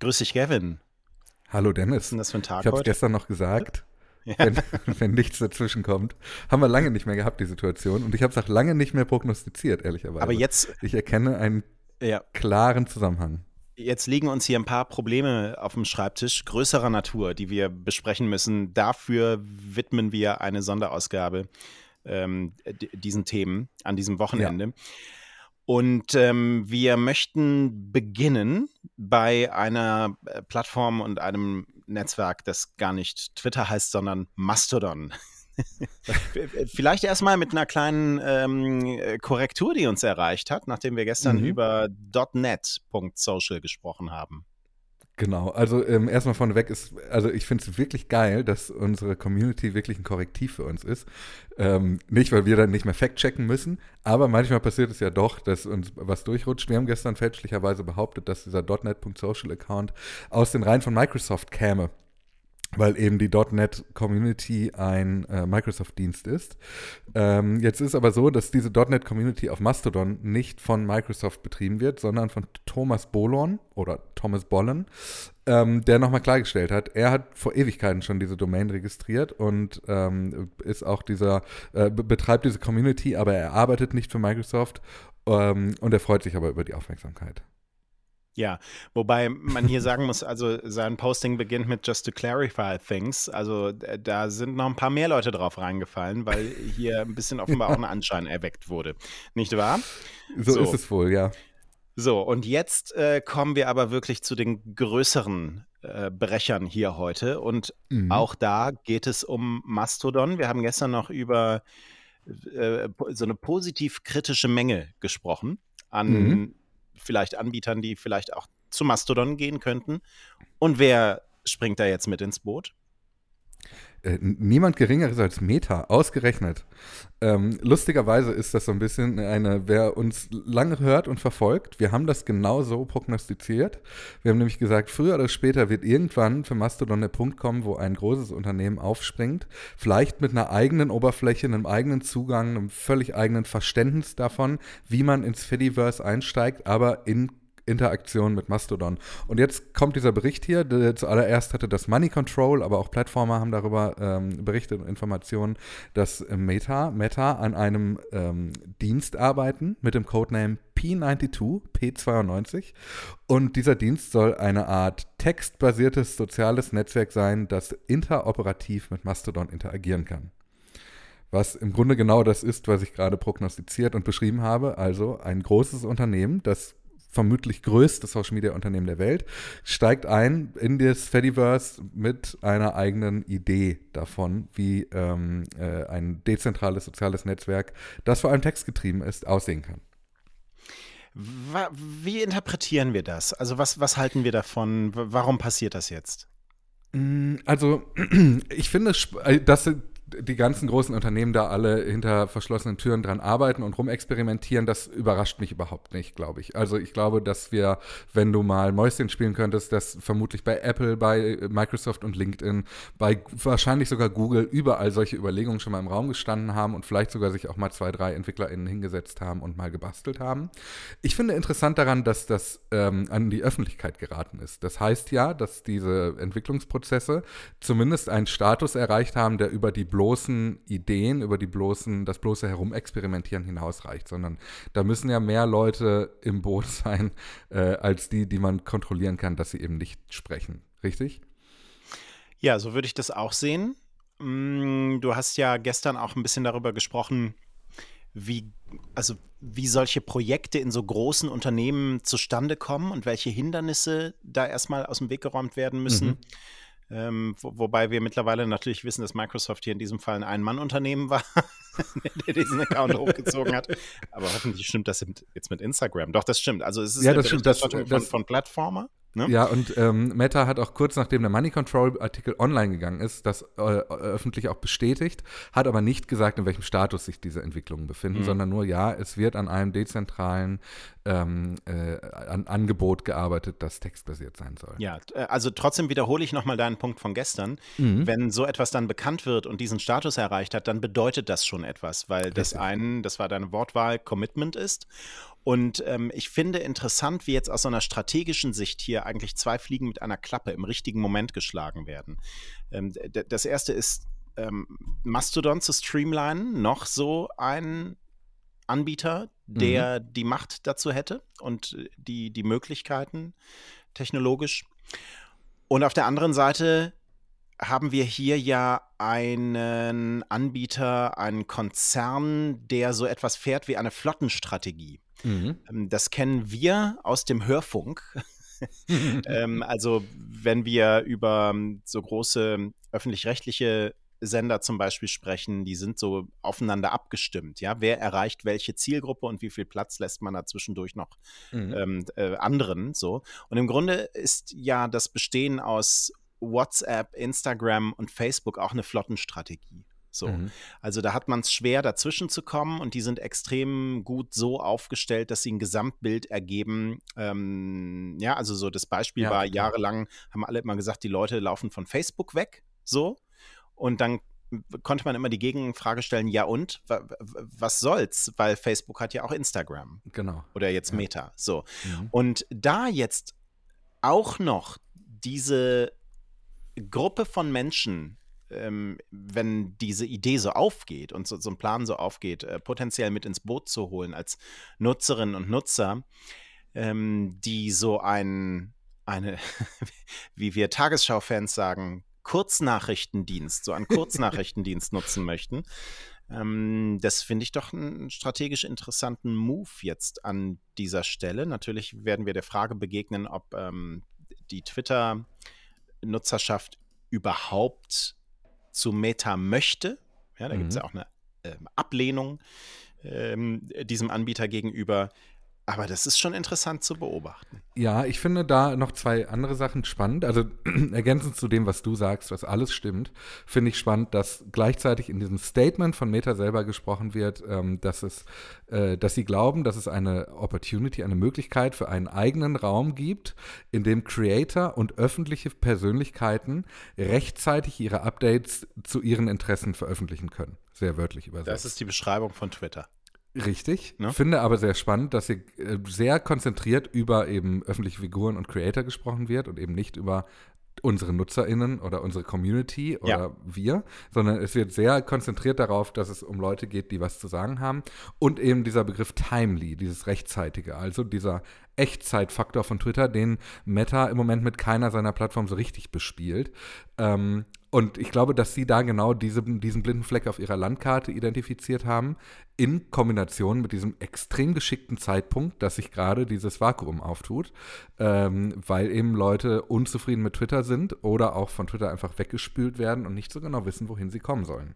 Grüß dich, Gavin. Hallo Dennis. Was ist denn das für ein Tag Ich habe es gestern noch gesagt, Ja. wenn, wenn nichts dazwischen kommt. Haben wir lange nicht mehr gehabt, die Situation. Und ich habe es auch lange nicht mehr prognostiziert, ehrlicherweise. Aber jetzt, Ich erkenne einen ja, klaren Zusammenhang. jetzt liegen uns hier ein paar Probleme auf dem Schreibtisch größerer Natur, die wir besprechen müssen. Dafür widmen wir eine Sonderausgabe ähm, diesen Themen an diesem Wochenende. Und ähm, wir möchten beginnen bei einer äh, Plattform und einem Netzwerk, das gar nicht Twitter heißt, sondern Mastodon. Vielleicht erstmal mit einer kleinen ähm, äh, Korrektur, die uns erreicht hat, nachdem wir gestern Mhm. über .net.social gesprochen haben. Genau, also ähm, erstmal vorneweg ist, also ich finde es wirklich geil, dass unsere Community wirklich ein Korrektiv für uns ist. Ähm, nicht, weil wir dann nicht mehr fact-checken müssen, aber manchmal passiert es ja doch, dass uns was durchrutscht. Wir haben gestern fälschlicherweise behauptet, dass dieser .NET.social-Account aus den Reihen von Microsoft käme. Weil eben die .NET Community ein äh, Microsoft-Dienst ist. Ähm, jetzt ist aber so, dass diese .NET Community auf Mastodon nicht von Microsoft betrieben wird, sondern von Thomas Bolon oder Thomas Bollen, ähm, der nochmal klargestellt hat, er hat vor Ewigkeiten schon diese Domain registriert und ähm, ist auch dieser, äh, be- betreibt diese Community, aber er arbeitet nicht für Microsoft ähm, und er freut sich aber über die Aufmerksamkeit. Ja, wobei man hier sagen muss, also sein Posting beginnt mit Just to clarify things. Also äh, da sind noch ein paar mehr Leute drauf reingefallen, weil hier ein bisschen offenbar auch ein Anschein erweckt wurde. Nicht wahr? So, So. ist es wohl, ja. So, und jetzt äh, kommen wir aber wirklich zu den größeren äh, Brechern hier heute. Und Mhm. auch da geht es um Mastodon. Wir haben gestern noch über äh, so eine positiv-kritische Menge gesprochen an Mhm. Vielleicht Anbietern, die vielleicht auch zu Mastodon gehen könnten. Und wer springt da jetzt mit ins Boot? Äh, niemand Geringeres als Meta, ausgerechnet. Ähm, lustigerweise ist das so ein bisschen eine, wer uns lange hört und verfolgt, wir haben das genau so prognostiziert. Wir haben nämlich gesagt, früher oder später wird irgendwann für Mastodon der Punkt kommen, wo ein großes Unternehmen aufspringt, vielleicht mit einer eigenen Oberfläche, einem eigenen Zugang, einem völlig eigenen Verständnis davon, wie man ins Fediverse einsteigt, aber in Interaktion mit Mastodon. Und jetzt kommt dieser Bericht hier. Der, zuallererst hatte das Money Control, aber auch Plattformer haben darüber ähm, berichtet und Informationen, dass Meta, Meta an einem ähm, Dienst arbeiten mit dem Codename P92, P92. Und dieser Dienst soll eine Art textbasiertes soziales Netzwerk sein, das interoperativ mit Mastodon interagieren kann. Was im Grunde genau das ist, was ich gerade prognostiziert und beschrieben habe. Also ein großes Unternehmen, das vermutlich größte Social Media Unternehmen der Welt, steigt ein in das Fediverse mit einer eigenen Idee davon, wie ähm, äh, ein dezentrales soziales Netzwerk, das vor allem textgetrieben ist, aussehen kann. Wie interpretieren wir das? Also was, was halten wir davon? Warum passiert das jetzt? Mm, Also, ich finde, äh, dass die ganzen großen Unternehmen da alle hinter verschlossenen Türen dran arbeiten und rumexperimentieren, das überrascht mich überhaupt nicht, glaube ich. Also, ich glaube, dass wir, wenn du mal Mäuschen spielen könntest, dass vermutlich bei Apple, bei Microsoft und LinkedIn, bei wahrscheinlich sogar Google überall solche Überlegungen schon mal im Raum gestanden haben und vielleicht sogar sich auch mal zwei, drei EntwicklerInnen hingesetzt haben und mal gebastelt haben. Ich finde interessant daran, dass das ähm, an die Öffentlichkeit geraten ist. Das heißt ja, dass diese Entwicklungsprozesse zumindest einen Status erreicht haben, der über die bloßen Ideen, über die bloßen, das bloße Herumexperimentieren hinausreicht, sondern da müssen ja mehr Leute im Boot sein, äh, als die, die man kontrollieren kann, dass sie eben nicht sprechen. Richtig? Ja, so würde ich das auch sehen. Mm, Du hast ja gestern auch ein bisschen darüber gesprochen, wie, also wie solche Projekte in so großen Unternehmen zustande kommen und welche Hindernisse da erstmal aus dem Weg geräumt werden müssen. Mhm. Ähm, wo, wobei wir mittlerweile natürlich wissen, dass Microsoft hier in diesem Fall ein Ein-Mann-Unternehmen war, der diesen Account hochgezogen hat. Aber hoffentlich stimmt das jetzt mit Instagram. Doch, das stimmt. Also es ist Ja, das stimmt. Das- das- von, von Plattformer. Ne? Ja, und ähm, Meta hat auch kurz nachdem der Money Control Artikel online gegangen ist, das äh, öffentlich auch bestätigt, hat aber nicht gesagt, in welchem Status sich diese Entwicklungen befinden, Mhm. sondern nur, ja, es wird an einem dezentralen ähm, äh, an Angebot gearbeitet, das textbasiert sein soll. Ja, äh, also trotzdem wiederhole ich nochmal deinen Punkt von gestern. Mhm. Wenn so etwas dann bekannt wird und diesen Status erreicht hat, dann bedeutet das schon etwas, weil das Richtig. einen, das war deine Wortwahl, Commitment ist. Und ähm, ich finde interessant, wie jetzt aus so einer strategischen Sicht hier eigentlich zwei Fliegen mit einer Klappe im richtigen Moment geschlagen werden. Ähm, das erste ist ähm, Mastodon zu streamlinen, noch so ein Anbieter, der mhm. die Macht dazu hätte und die, die Möglichkeiten technologisch. Und auf der anderen Seite haben wir hier ja einen Anbieter, einen Konzern, der so etwas fährt wie eine Flottenstrategie. Mhm. Ähm, das kennen wir aus dem Hörfunk. ähm, also wenn wir über so große öffentlich-rechtliche Sender zum Beispiel sprechen, die sind so aufeinander abgestimmt. Ja, wer erreicht welche Zielgruppe und wie viel Platz lässt man da zwischendurch noch mhm. ähm, äh, anderen? So und im Grunde ist ja das Bestehen aus WhatsApp, Instagram und Facebook auch eine Flottenstrategie. So. Mhm. Also da hat man es schwer, dazwischen zu kommen und die sind extrem gut so aufgestellt, dass sie ein Gesamtbild ergeben. Ähm, ja, also so das Beispiel ja, war, klar. jahrelang haben alle immer gesagt, die Leute laufen von Facebook weg. So. Und dann konnte man immer die Gegenfrage stellen, ja und, was soll's? Weil Facebook hat ja auch Instagram. Genau. Oder jetzt ja. Meta. So. Mhm. Und da jetzt auch noch diese Gruppe von Menschen, ähm, wenn diese Idee so aufgeht und so, so ein Plan so aufgeht, äh, potenziell mit ins Boot zu holen als Nutzerinnen und Nutzer, ähm, die so ein, eine, wie wir Tagesschau-Fans sagen, Kurznachrichtendienst, so einen Kurznachrichtendienst nutzen möchten. Ähm, das finde ich doch einen strategisch interessanten Move jetzt an dieser Stelle. Natürlich werden wir der Frage begegnen, ob ähm, die Twitter-Nutzerschaft überhaupt zu Meta möchte. Ja, da mhm. gibt es ja auch eine äh, Ablehnung ähm, diesem Anbieter gegenüber. Aber das ist schon interessant zu beobachten. Ja, ich finde da noch zwei andere Sachen spannend. Also ergänzend zu dem, was du sagst, was alles stimmt, finde ich spannend, dass gleichzeitig in diesem Statement von Meta selber gesprochen wird, ähm, dass es, äh, dass sie glauben, dass es eine Opportunity, eine Möglichkeit für einen eigenen Raum gibt, in dem Creator und öffentliche Persönlichkeiten rechtzeitig ihre Updates zu ihren Interessen veröffentlichen können. Sehr wörtlich übersetzt. Das ist die Beschreibung von Twitter. Richtig. Ne? Finde aber sehr spannend, dass hier äh, sehr konzentriert über eben öffentliche Figuren und Creator gesprochen wird und eben nicht über unsere NutzerInnen oder unsere Community oder ja. wir, sondern es wird sehr konzentriert darauf, dass es um Leute geht, die was zu sagen haben. Und eben dieser Begriff timely, dieses Rechtzeitige, also dieser Echtzeitfaktor von Twitter, den Meta im Moment mit keiner seiner Plattformen so richtig bespielt. Ähm, und ich glaube, dass sie da genau diese, diesen blinden Fleck auf ihrer Landkarte identifiziert haben, in Kombination mit diesem extrem geschickten Zeitpunkt, dass sich gerade dieses Vakuum auftut, ähm, weil eben Leute unzufrieden mit Twitter sind oder auch von Twitter einfach weggespült werden und nicht so genau wissen, wohin sie kommen sollen.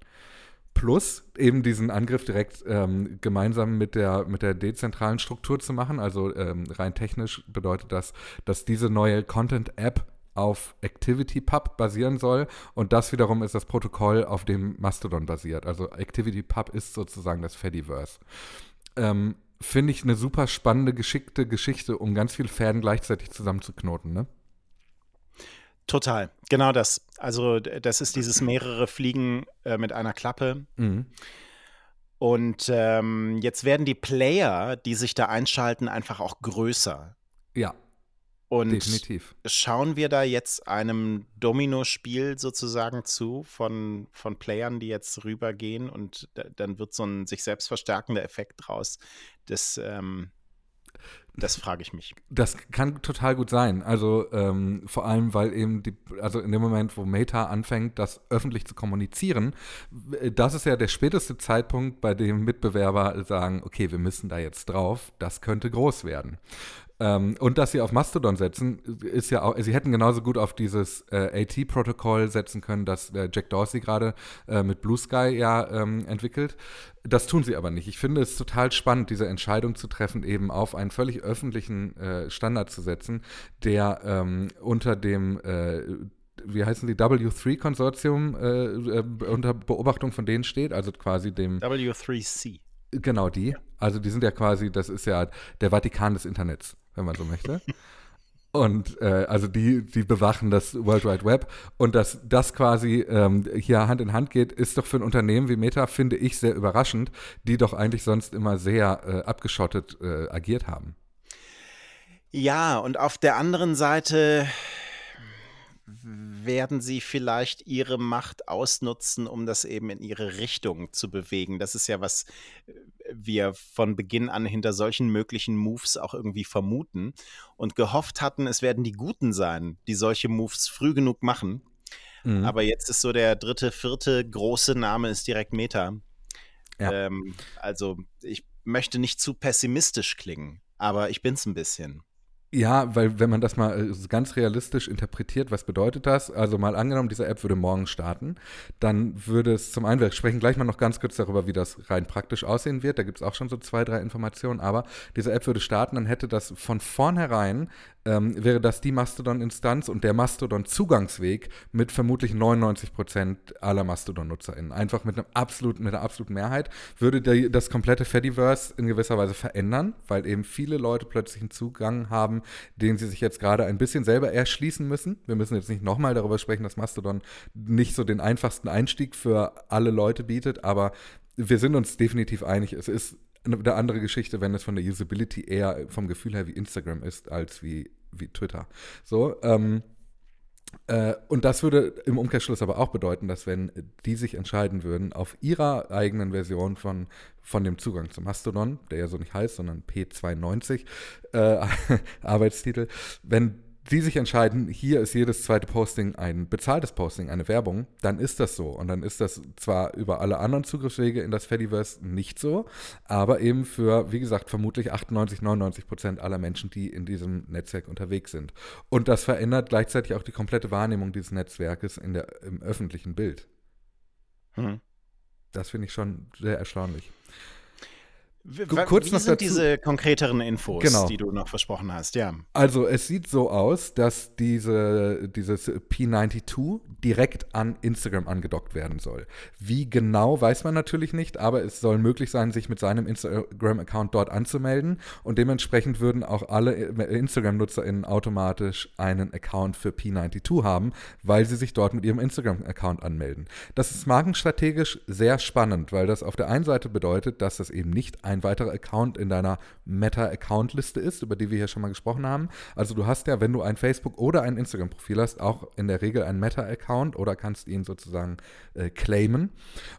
Plus eben diesen Angriff direkt ähm, gemeinsam mit der, mit der dezentralen Struktur zu machen. Also ähm, rein technisch bedeutet das, dass diese neue Content-App auf ActivityPub basieren soll und das wiederum ist das Protokoll, auf dem Mastodon basiert. Also ActivityPub ist sozusagen das Fediverse. Ähm, Finde ich eine super spannende, geschickte Geschichte, um ganz viele Fäden gleichzeitig zusammenzuknoten, ne? Total, genau das. Also das ist dieses mehrere Fliegen äh, mit einer Klappe. Mhm. Und ähm, jetzt werden die Player, die sich da einschalten, einfach auch größer. Ja. Und Definitiv. schauen wir da jetzt einem Domino-Spiel sozusagen zu von, von Playern, die jetzt rübergehen und da, dann wird so ein sich selbst verstärkender Effekt draus. Das, ähm, das frage ich mich. Das kann total gut sein. Also ähm, vor allem, weil eben die, also in dem Moment, wo Meta anfängt, das öffentlich zu kommunizieren, das ist ja der späteste Zeitpunkt, bei dem Mitbewerber sagen, okay, wir müssen da jetzt drauf, das könnte groß werden. Ähm, und dass sie auf Mastodon setzen, ist ja auch, sie hätten genauso gut auf dieses äh, AT-Protokoll setzen können, das äh, Jack Dorsey gerade äh, mit Blue Sky ja ähm, entwickelt. Das tun sie aber nicht. Ich finde es total spannend, diese Entscheidung zu treffen, eben auf einen völlig öffentlichen äh, Standard zu setzen, der ähm, unter dem äh, wie heißen die, W3-Konsortium äh, unter Beobachtung von denen steht, also quasi dem W3C. Genau die. Also die sind ja quasi, das ist ja der Vatikan des Internets wenn man so möchte. Und äh, also die, die bewachen das World Wide Web. Und dass das quasi ähm, hier Hand in Hand geht, ist doch für ein Unternehmen wie Meta, finde ich, sehr überraschend, die doch eigentlich sonst immer sehr äh, abgeschottet äh, agiert haben. Ja, und auf der anderen Seite werden sie vielleicht ihre Macht ausnutzen, um das eben in ihre Richtung zu bewegen. Das ist ja, was äh, wir von Beginn an hinter solchen möglichen Moves auch irgendwie vermuten und gehofft hatten, es werden die Guten sein, die solche Moves früh genug machen. Mhm. Aber jetzt ist so der dritte, vierte große Name ist direkt Meta. Ja. Ähm, also ich möchte nicht zu pessimistisch klingen, aber ich bin es ein bisschen. Ja, weil wenn man das mal äh, ganz realistisch interpretiert, was bedeutet das? Also mal angenommen, diese App würde morgen starten, dann würde es zum einen, wir sprechen gleich mal noch ganz kurz darüber, wie das rein praktisch aussehen wird, da gibt es auch schon so zwei, drei Informationen, aber diese App würde starten, dann hätte das von vornherein ähm, wäre das die Mastodon-Instanz und der Mastodon-Zugangsweg mit vermutlich 99 Prozent aller Mastodon-NutzerInnen. Einfach mit, einem absoluten, mit einer absoluten Mehrheit würde der, das komplette Fediverse in gewisser Weise verändern, weil eben viele Leute plötzlich einen Zugang haben, den sie sich jetzt gerade ein bisschen selber erschließen müssen. Wir müssen jetzt nicht nochmal darüber sprechen, dass Mastodon nicht so den einfachsten Einstieg für alle Leute bietet, aber wir sind uns definitiv einig, es ist eine andere Geschichte, wenn es von der Usability eher vom Gefühl her wie Instagram ist, als wie, wie Twitter. So, ähm, äh, und das würde im Umkehrschluss aber auch bedeuten, dass wenn die sich entscheiden würden, auf ihrer eigenen Version von, von dem Zugang zu Mastodon, der ja so nicht heißt, sondern P92 äh, Arbeitstitel, wenn die sich entscheiden, hier ist jedes zweite Posting ein bezahltes Posting, eine Werbung, dann ist das so. Und dann ist das zwar über alle anderen Zugriffswege in das Fediverse nicht so, aber eben für, wie gesagt, vermutlich 98, 99 Prozent aller Menschen, die in diesem Netzwerk unterwegs sind. Und das verändert gleichzeitig auch die komplette Wahrnehmung dieses Netzwerkes in der, im öffentlichen Bild. Hm. Das finde ich schon sehr erstaunlich. Kurz wie sind dazu. diese konkreteren Infos, genau. die du noch versprochen hast? Ja. Also es sieht so aus, dass diese, dieses P92 direkt an Instagram angedockt werden soll. Wie genau, weiß man natürlich nicht, aber es soll möglich sein, sich mit seinem Instagram-Account dort anzumelden und dementsprechend würden auch alle Instagram-NutzerInnen automatisch einen Account für P92 haben, weil sie sich dort mit ihrem Instagram-Account anmelden. Das ist markenstrategisch sehr spannend, weil das auf der einen Seite bedeutet, dass das eben nicht ein ein weiterer Account in deiner Meta-Account-Liste ist, über die wir hier schon mal gesprochen haben. Also du hast ja, wenn du ein Facebook- oder ein Instagram-Profil hast, auch in der Regel einen Meta-Account oder kannst ihn sozusagen äh, claimen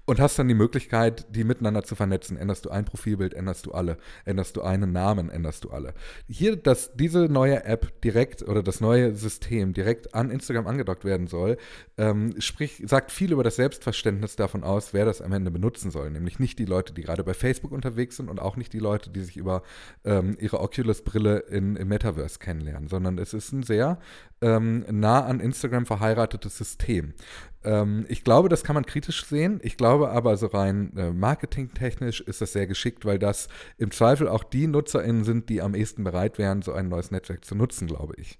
und hast dann die Möglichkeit, die miteinander zu vernetzen. Änderst du ein Profilbild, änderst du alle. Änderst du einen Namen, änderst du alle. Hier, dass diese neue App direkt oder das neue System direkt an Instagram angedockt werden soll, ähm, sprich, sagt viel über das Selbstverständnis davon aus, wer das am Ende benutzen soll. Nämlich nicht die Leute, die gerade bei Facebook unterwegs sind, sind und auch nicht die Leute, die sich über ähm, ihre Oculus-Brille im Metaverse kennenlernen, sondern es ist ein sehr ähm, nah an Instagram verheiratetes System. Ähm, ich glaube, das kann man kritisch sehen. Ich glaube aber, so rein äh, marketingtechnisch ist das sehr geschickt, weil das im Zweifel auch die NutzerInnen sind, die am ehesten bereit wären, so ein neues Netzwerk zu nutzen, glaube ich.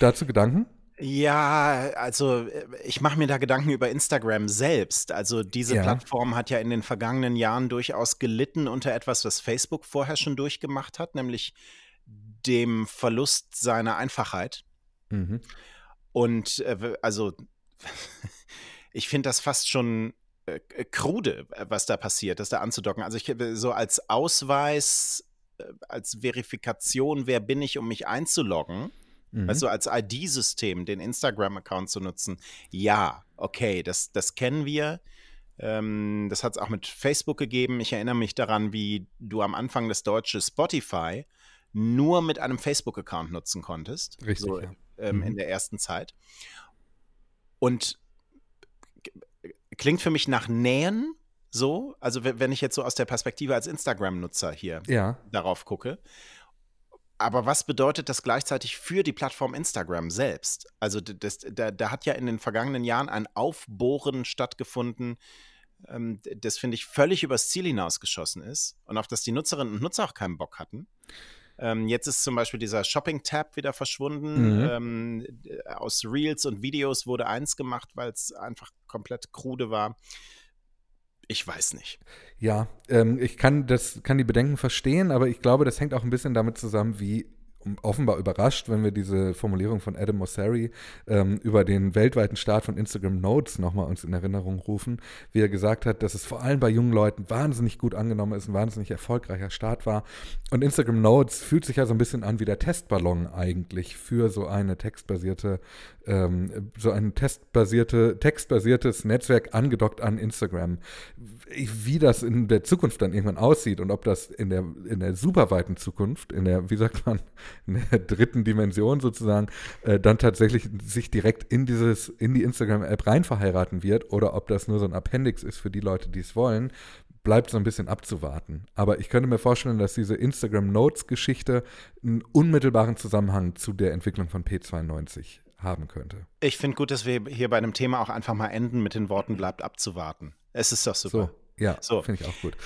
Dazu Gedanken? Ja, also äh, ich mache mir da Gedanken über Instagram selbst. Also diese Ja. Plattform hat ja in den vergangenen Jahren durchaus gelitten unter etwas, was Facebook vorher schon durchgemacht hat, nämlich dem Verlust seiner Einfachheit. Mhm. Und äh, also ich finde das fast schon äh, krude, was da passiert, das da anzudocken. Also ich so als Ausweis, als Verifikation, wer bin ich, um mich einzuloggen. Mhm. Weißt du, als ID-System den Instagram-Account zu nutzen, ja, okay, das, das kennen wir. Ähm, das hat es auch mit Facebook gegeben. Ich erinnere mich daran, wie du am Anfang das deutsche Spotify nur mit einem Facebook-Account nutzen konntest. Richtig. So, ja. ähm, mhm. In der ersten Zeit. Und klingt für mich nach Nähen so, also wenn ich jetzt so aus der Perspektive als Instagram-Nutzer hier ja. darauf gucke. Aber was bedeutet das gleichzeitig für die Plattform Instagram selbst? Also das, da, da hat ja in den vergangenen Jahren ein Aufbohren stattgefunden, ähm, das finde ich völlig übers Ziel hinausgeschossen ist und auf das die Nutzerinnen und Nutzer auch keinen Bock hatten. Ähm, jetzt ist zum Beispiel dieser Shopping-Tab wieder verschwunden. Mhm. Ähm, aus Reels und Videos wurde eins gemacht, weil es einfach komplett krude war. Ich weiß nicht. Ja, ähm, ich kann, das, kann die Bedenken verstehen, aber ich glaube, das hängt auch ein bisschen damit zusammen, wie offenbar überrascht, wenn wir diese Formulierung von Adam Mosseri ähm, über den weltweiten Start von Instagram Notes nochmal uns in Erinnerung rufen, wie er gesagt hat, dass es vor allem bei jungen Leuten wahnsinnig gut angenommen ist, ein wahnsinnig erfolgreicher Start war. Und Instagram Notes fühlt sich ja so ein bisschen an wie der Testballon eigentlich für so eine textbasierte, ähm, so ein testbasierte, textbasiertes Netzwerk angedockt an Instagram. Wie das in der Zukunft dann irgendwann aussieht und ob das in der, in der superweiten Zukunft, in der, wie sagt man, in der dritten Dimension sozusagen, äh, dann tatsächlich sich direkt in dieses, in die Instagram-App rein verheiraten wird oder ob das nur so ein Appendix ist für die Leute, die es wollen, bleibt so ein bisschen abzuwarten. Aber ich könnte mir vorstellen, dass diese Instagram Notes-Geschichte einen unmittelbaren Zusammenhang zu der Entwicklung von P92 haben könnte. Ich finde gut, dass wir hier bei einem Thema auch einfach mal enden mit den Worten bleibt abzuwarten. Es ist doch super. So. Ja, so. finde ich auch gut.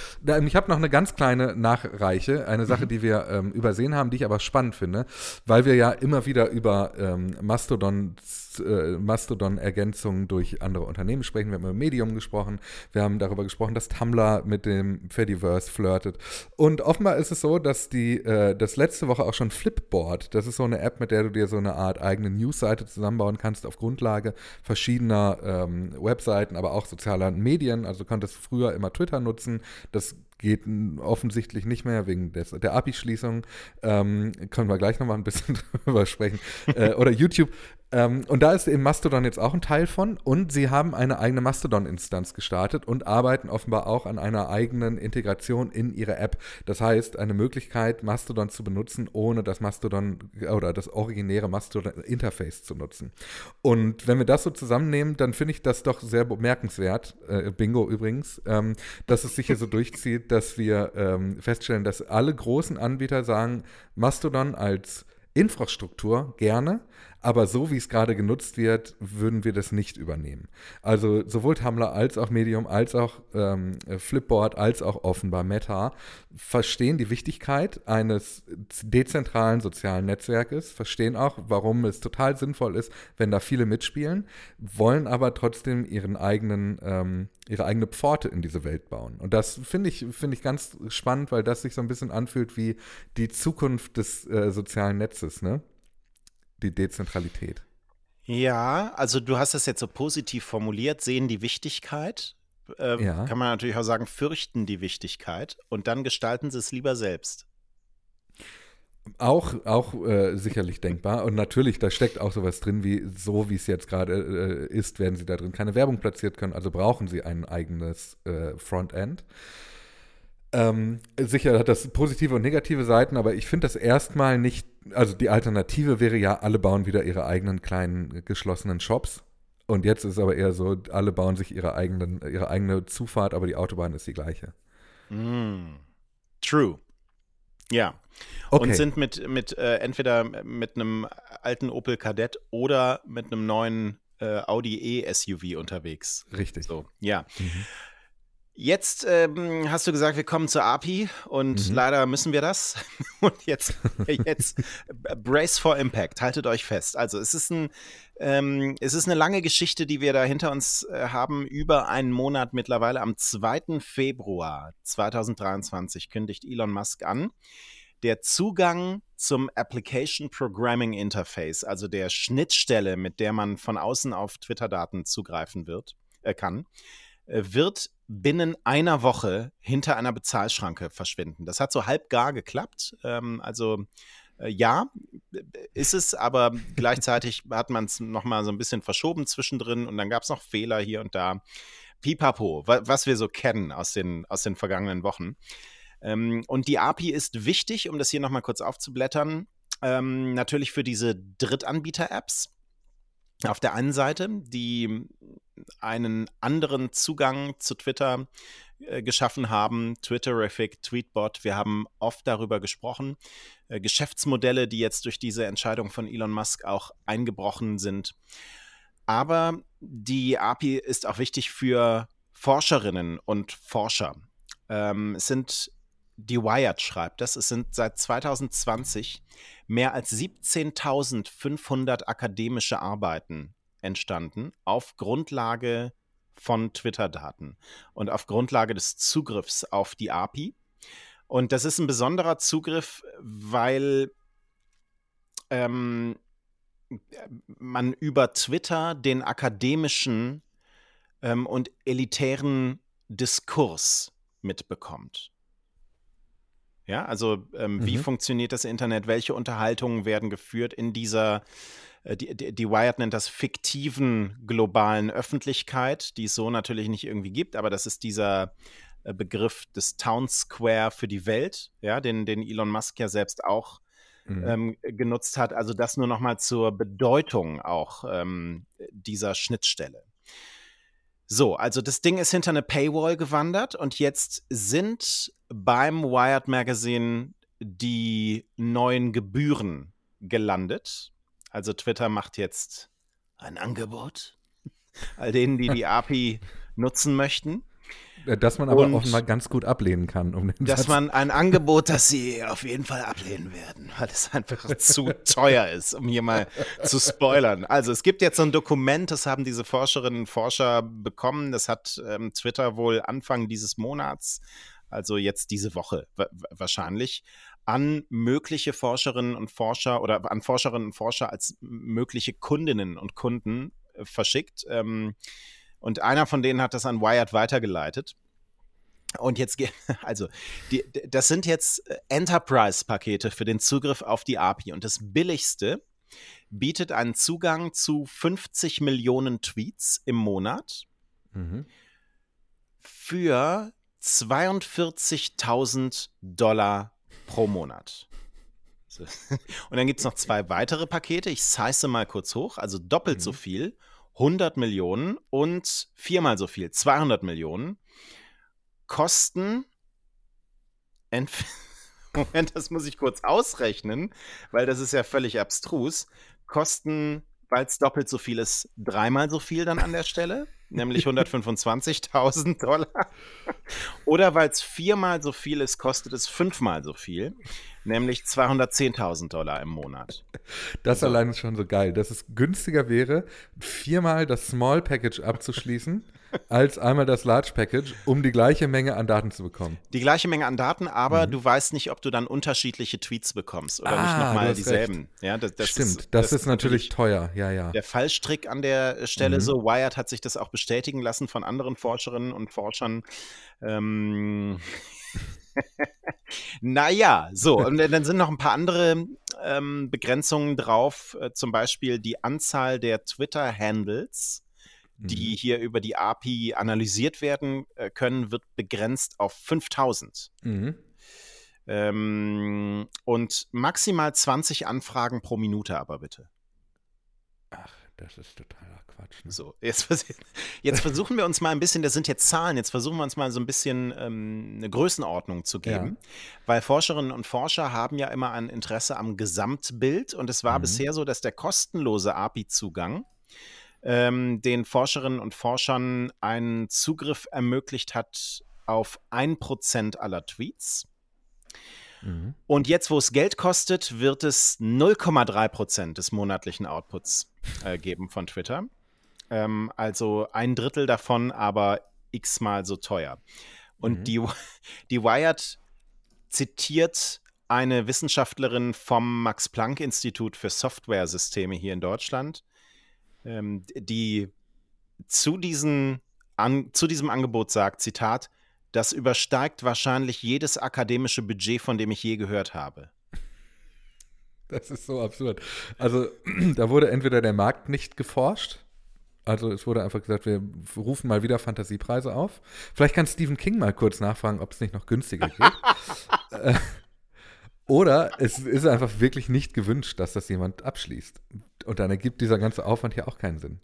Ich habe noch eine ganz kleine Nachreiche, eine Sache, mhm. die wir ähm, übersehen haben, die ich aber spannend finde, weil wir ja immer wieder über ähm, Mastodons äh, Mastodon-Ergänzungen durch andere Unternehmen sprechen. Wir haben über Medium gesprochen. Wir haben darüber gesprochen, dass Tumblr mit dem Fediverse flirtet. Und offenbar ist es so, dass die, äh, das letzte Woche auch schon Flipboard, das ist so eine App, mit der du dir so eine Art eigene Newsseite zusammenbauen kannst auf Grundlage verschiedener ähm, Webseiten, aber auch sozialer Medien. Also du konntest früher immer Twitter nutzen. Das geht offensichtlich nicht mehr wegen des, der API-Schließung. Ähm, können wir gleich nochmal ein bisschen drüber sprechen. Äh, oder YouTube. Ähm, und da ist eben Mastodon jetzt auch ein Teil von. Und sie haben eine eigene Mastodon-Instanz gestartet und arbeiten offenbar auch an einer eigenen Integration in ihre App. Das heißt, eine Möglichkeit, Mastodon zu benutzen, ohne das Mastodon oder das originäre Mastodon-Interface zu nutzen. Und wenn wir das so zusammennehmen, dann finde ich das doch sehr bemerkenswert. Äh, Bingo übrigens, ähm, dass es sich hier so durchzieht, dass wir ähm, feststellen, dass alle großen Anbieter sagen, Mastodon als Infrastruktur gerne, aber so wie es gerade genutzt wird, würden wir das nicht übernehmen. Also sowohl Tumblr als auch Medium, als auch ähm, Flipboard, als auch offenbar Meta verstehen die Wichtigkeit eines dezentralen sozialen Netzwerkes, verstehen auch, warum es total sinnvoll ist, wenn da viele mitspielen, wollen aber trotzdem ihren eigenen, ähm, ihre eigene Pforte in diese Welt bauen. Und das finde ich, finde ich ganz spannend, weil das sich so ein bisschen anfühlt wie die Zukunft des äh, sozialen Netzes, ne? Die Dezentralität. Ja, also du hast das jetzt so positiv formuliert, sehen die Wichtigkeit. Äh, ja. Kann man natürlich auch sagen, fürchten die Wichtigkeit und dann gestalten sie es lieber selbst. Auch, auch äh, sicherlich denkbar. Und natürlich, da steckt auch sowas drin, wie so wie es jetzt gerade äh, ist, werden sie da drin keine Werbung platziert können, also brauchen sie ein eigenes äh, Frontend. Ähm, sicher hat das positive und negative Seiten, aber ich finde das erstmal nicht, also die Alternative wäre ja, alle bauen wieder ihre eigenen kleinen geschlossenen Shops. Und jetzt ist es aber eher so, alle bauen sich ihre, eigenen, ihre eigene Zufahrt, aber die Autobahn ist die gleiche. Mm. True. Ja. Okay. Und sind mit, mit äh, entweder mit einem alten Opel Kadett oder mit einem neuen äh, Audi E-SUV unterwegs. Richtig. So, ja. Mhm. Jetzt ähm, hast du gesagt, wir kommen zur API und mhm. leider müssen wir das. Und jetzt, jetzt Brace for Impact, haltet euch fest. Also es ist, ein, ähm, es ist eine lange Geschichte, die wir da hinter uns äh, haben. Über einen Monat mittlerweile. Am 2. Februar 2023 kündigt Elon Musk an, der Zugang zum Application Programming Interface, also der Schnittstelle, mit der man von außen auf Twitter-Daten zugreifen wird, äh, kann, wird binnen einer Woche hinter einer Bezahlschranke verschwinden. Das hat so halb gar geklappt. Ähm, also äh, ja, ist es, aber gleichzeitig hat man es nochmal so ein bisschen verschoben zwischendrin und dann gab es noch Fehler hier und da. Pipapo, wa was wir so kennen aus den, aus den vergangenen Wochen. Ähm, und die API ist wichtig, um das hier nochmal kurz aufzublättern, ähm, natürlich für diese Drittanbieter-Apps. Auf der einen Seite, die einen anderen Zugang zu Twitter äh, geschaffen haben, Twitterific, Tweetbot. Wir haben oft darüber gesprochen. Äh, Geschäftsmodelle, die jetzt durch diese Entscheidung von Elon Musk auch eingebrochen sind. Aber die API ist auch wichtig für Forscherinnen und Forscher. Ähm, es sind, die Wired schreibt das, es sind seit 2020 mehr als 17.500 akademische Arbeiten entstanden auf Grundlage von Twitter-Daten und auf Grundlage des Zugriffs auf die API. Und das ist ein besonderer Zugriff, weil ähm, man über Twitter den akademischen ähm, und elitären Diskurs mitbekommt. Ja, also ähm, mhm. wie funktioniert das Internet? Welche Unterhaltungen werden geführt in dieser, äh, die, die, Wired nennt das fiktiven globalen Öffentlichkeit, die es so natürlich nicht irgendwie gibt, aber das ist dieser äh, Begriff des Town Square für die Welt, ja, den, den Elon Musk ja selbst auch mhm. ähm, genutzt hat. Also das nur nochmal zur Bedeutung auch ähm, dieser Schnittstelle. So, also das Ding ist hinter eine Paywall gewandert und jetzt sind beim Wired Magazine die neuen Gebühren gelandet. Also Twitter macht jetzt ein Angebot all denen, die die API nutzen möchten. Äh, dass man aber und offenbar ganz gut ablehnen kann. Um dass Satz. man ein Angebot, das sie auf jeden Fall ablehnen werden, weil es einfach zu teuer ist, um hier mal zu spoilern. Also es gibt jetzt so ein Dokument, das haben diese Forscherinnen und Forscher bekommen. Das hat ähm, Twitter wohl Anfang dieses Monats, also jetzt diese Woche wahrscheinlich, an mögliche Forscherinnen und Forscher oder an Forscherinnen und Forscher als mögliche Kundinnen und Kunden äh, verschickt. Ähm, und einer von denen hat das an Wired weitergeleitet. Und jetzt, also, die, das sind jetzt äh, Enterprise-Pakete für den Zugriff auf die API. Und das billigste bietet einen Zugang zu 50 Millionen Tweets im Monat mhm. für 42.000 Dollar pro Monat. Und dann gibt es noch zwei weitere Pakete. Ich size mal kurz hoch, also doppelt mhm. so viel 100 Millionen und viermal so viel, 200 Millionen, kosten. Moment, das muss ich kurz ausrechnen, weil das ist ja völlig abstrus. Kosten, weil es doppelt so viel ist, dreimal so viel dann an der Stelle, nämlich 125.000 Dollar. Oder weil es viermal so viel ist, kostet es fünfmal so viel nämlich 210.000 Dollar im Monat. Das so. allein ist schon so geil, dass es günstiger wäre, viermal das Small Package abzuschließen, als einmal das Large Package, um die gleiche Menge an Daten zu bekommen. Die gleiche Menge an Daten, aber mhm. du weißt nicht, ob du dann unterschiedliche Tweets bekommst oder ah, nicht nochmal dieselben. Ja, das, das Stimmt, ist, das, das, ist natürlich teuer, ja, ja. Der Fallstrick an der Stelle mhm. so, Wired hat sich das auch bestätigen lassen von anderen Forscherinnen und Forschern. Ähm, naja, so, und dann sind noch ein paar andere ähm, Begrenzungen drauf, äh, zum Beispiel die Anzahl der Twitter-Handles, die mhm. hier über die API analysiert werden äh, können, wird begrenzt auf 5000. Mhm. Ähm, und maximal 20 Anfragen pro Minute aber bitte. Ach, das ist totaler Quatsch. Ne? So, jetzt, jetzt, versuchen wir uns mal ein bisschen, das sind jetzt Zahlen, jetzt versuchen wir uns mal so ein bisschen ähm, eine Größenordnung zu geben, ja. weil Forscherinnen und Forscher haben ja immer ein Interesse am Gesamtbild und es war mhm. bisher so, dass der kostenlose API-Zugang ähm, den Forscherinnen und Forschern einen Zugriff ermöglicht hat auf ein Prozent aller Tweets. Mhm. Und jetzt, wo es Geld kostet, wird es 0,3 Prozent des monatlichen Outputs äh, geben von Twitter. Ähm, also ein Drittel davon, aber x-mal so teuer. Und mhm. die, die Wired zitiert eine Wissenschaftlerin vom Max-Planck-Institut für Software-Systeme hier in Deutschland, ähm, die zu, diesen, an, zu diesem Angebot sagt, Zitat, das übersteigt wahrscheinlich jedes akademische Budget, von dem ich je gehört habe. Das ist so absurd. Also da wurde entweder der Markt nicht geforscht, also es wurde einfach gesagt, wir rufen mal wieder Fantasiepreise auf. Vielleicht kann Stephen King mal kurz nachfragen, ob es nicht noch günstiger geht. Äh, oder es ist einfach wirklich nicht gewünscht, dass das jemand abschließt. Und dann ergibt dieser ganze Aufwand ja auch keinen Sinn.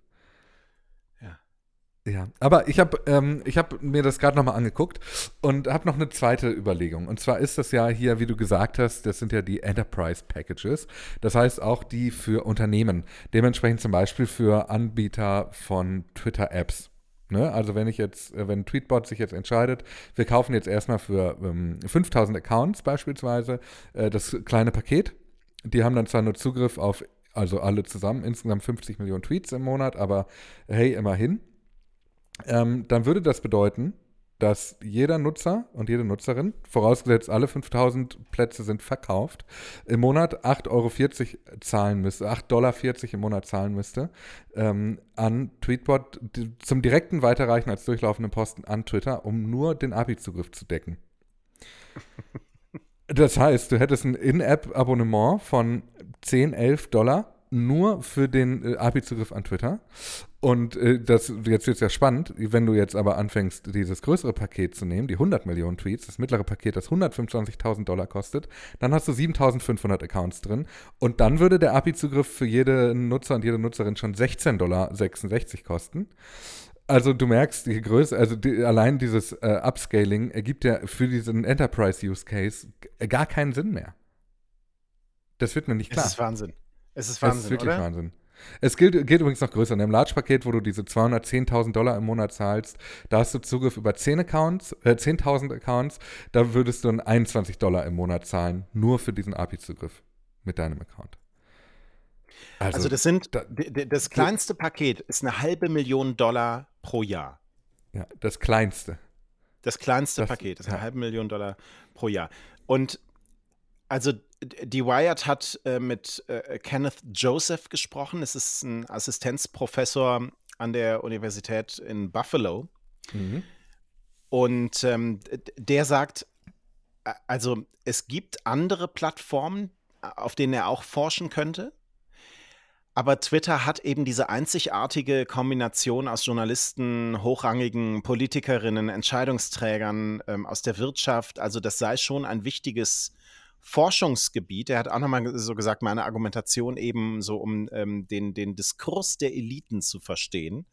Ja, aber ich habe ähm, hab mir das gerade nochmal angeguckt und habe noch eine zweite Überlegung. Und zwar ist das ja hier, wie du gesagt hast, das sind ja die Enterprise Packages. Das heißt auch die für Unternehmen. Dementsprechend zum Beispiel für Anbieter von Twitter-Apps. Ne? Also wenn ich jetzt, äh, wenn Tweetbot sich jetzt entscheidet, wir kaufen jetzt erstmal für ähm, 5000 Accounts beispielsweise äh, das kleine Paket. Die haben dann zwar nur Zugriff auf, also alle zusammen, insgesamt 50 Millionen Tweets im Monat, aber hey, immerhin ähm, dann würde das bedeuten, dass jeder Nutzer und jede Nutzerin, vorausgesetzt alle 5000 Plätze sind verkauft, im Monat 8,40 Euro zahlen müsste, 8,40 Dollar im Monat zahlen müsste, ähm, an Tweetbot zum direkten Weiterreichen als durchlaufenden Posten an Twitter, um nur den API-Zugriff zu decken. Das heißt, du hättest ein In-App-Abonnement von 10, 11 Dollar nur für den äh, API-Zugriff an Twitter. Und äh, das, jetzt wird es ja spannend, wenn du jetzt aber anfängst, dieses größere Paket zu nehmen, die 100 Millionen Tweets, das mittlere Paket, das 125.000 Dollar kostet, dann hast du 7.500 Accounts drin und dann würde der API-Zugriff für jeden Nutzer und jede Nutzerin schon 16,66 Dollar kosten. Also du merkst, die Größe, also die, allein dieses äh, Upscaling ergibt ja für diesen Enterprise-Use-Case gar keinen Sinn mehr. Das wird mir nicht klar. Es ist Wahnsinn. Es ist Wahnsinn, Es ist wirklich oder? Wahnsinn. Es gilt, geht übrigens noch größer. In einem Large-Paket, wo du diese 210.000 Dollar im Monat zahlst, da hast du Zugriff über 10 Accounts, äh, 10.000 Accounts, da würdest du dann 21 Dollar im Monat zahlen, nur für diesen API-Zugriff mit deinem Account. Also, das sind, da- das kleinste Paket ist eine halbe Million Dollar pro Jahr. Ja, das Kleinste. Das kleinste Das- Paket ist ja. eine halbe Million Dollar pro Jahr. Und also die Wired hat äh, mit äh, Kenneth Joseph gesprochen. Es ist ein Assistenzprofessor an der Universität in Buffalo. Mhm. Und ähm, der sagt, also es gibt andere Plattformen, auf denen er auch forschen könnte. Aber Twitter hat eben diese einzigartige Kombination aus Journalisten, hochrangigen Politikerinnen, Entscheidungsträgern ähm, aus der Wirtschaft. Also das sei schon ein wichtiges Forschungsgebiet. Er hat auch nochmal so gesagt, meine Argumentation eben so, um ähm, den, den Diskurs der Eliten zu verstehen,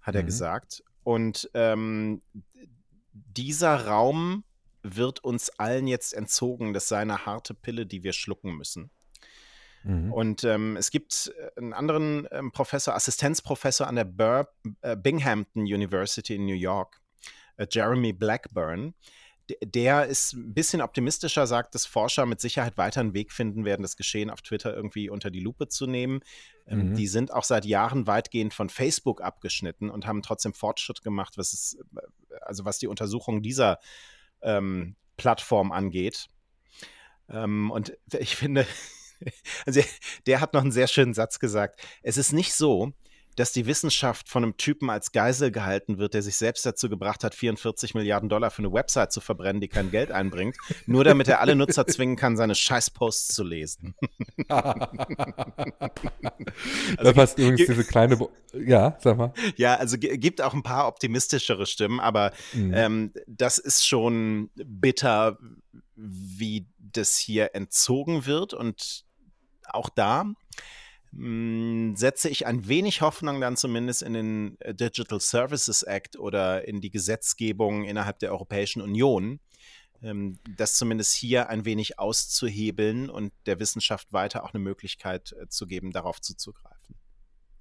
hat er Mhm. gesagt. Und ähm, dieser Raum wird uns allen jetzt entzogen. Das sei eine harte Pille, die wir schlucken müssen. Mhm. Und ähm, es gibt äh, einen anderen ähm, Professor, Assistenzprofessor an der Bur äh, Binghamton University in New York, äh, Jeremy Blackburn. Der ist ein bisschen optimistischer, sagt, dass Forscher mit Sicherheit weiter einen Weg finden werden, das Geschehen auf Twitter irgendwie unter die Lupe zu nehmen. Ähm, Mhm. Die sind auch seit Jahren weitgehend von Facebook abgeschnitten und haben trotzdem Fortschritt gemacht, was äh, also was die Untersuchung dieser ähm, Plattform angeht. Ähm, und ich finde, also der hat noch einen sehr schönen Satz gesagt. Es ist nicht so, dass die Wissenschaft von einem Typen als Geisel gehalten wird, der sich selbst dazu gebracht hat, 44 Milliarden Dollar für eine Website zu verbrennen, die kein Geld einbringt, nur damit er alle Nutzer zwingen kann, seine Scheißposts zu lesen. da passt übrigens ge- diese kleine. Bo ja, sag mal. Ja, also gibt auch ein paar optimistischere Stimmen, aber Mhm. ähm, das ist schon bitter, wie das hier entzogen wird. Und auch da mh, setze ich ein wenig Hoffnung dann zumindest in den äh, Digital Services Act oder in die Gesetzgebung innerhalb der Europäischen Union, ähm, das zumindest hier ein wenig auszuhebeln und der Wissenschaft weiter auch eine Möglichkeit äh, zu geben, darauf zuzugreifen.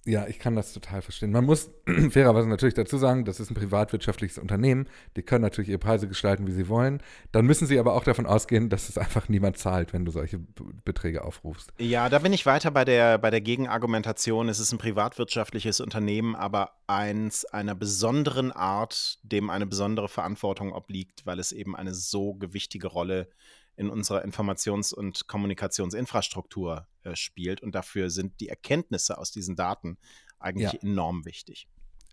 Ja, ich kann das total verstehen. Man muss fairerweise natürlich dazu sagen, das ist ein privatwirtschaftliches Unternehmen. Die können natürlich ihre Preise gestalten, wie sie wollen. Dann müssen sie aber auch davon ausgehen, dass es einfach niemand zahlt, wenn du solche Beträge aufrufst. Ja, da bin ich weiter bei der, bei der Gegenargumentation. Es ist ein privatwirtschaftliches Unternehmen, aber eins einer besonderen Art, dem eine besondere Verantwortung obliegt, weil es eben eine so gewichtige Rolle in unserer Informations- und Kommunikationsinfrastruktur äh, spielt. Und dafür sind die Erkenntnisse aus diesen Daten eigentlich Ja. enorm wichtig.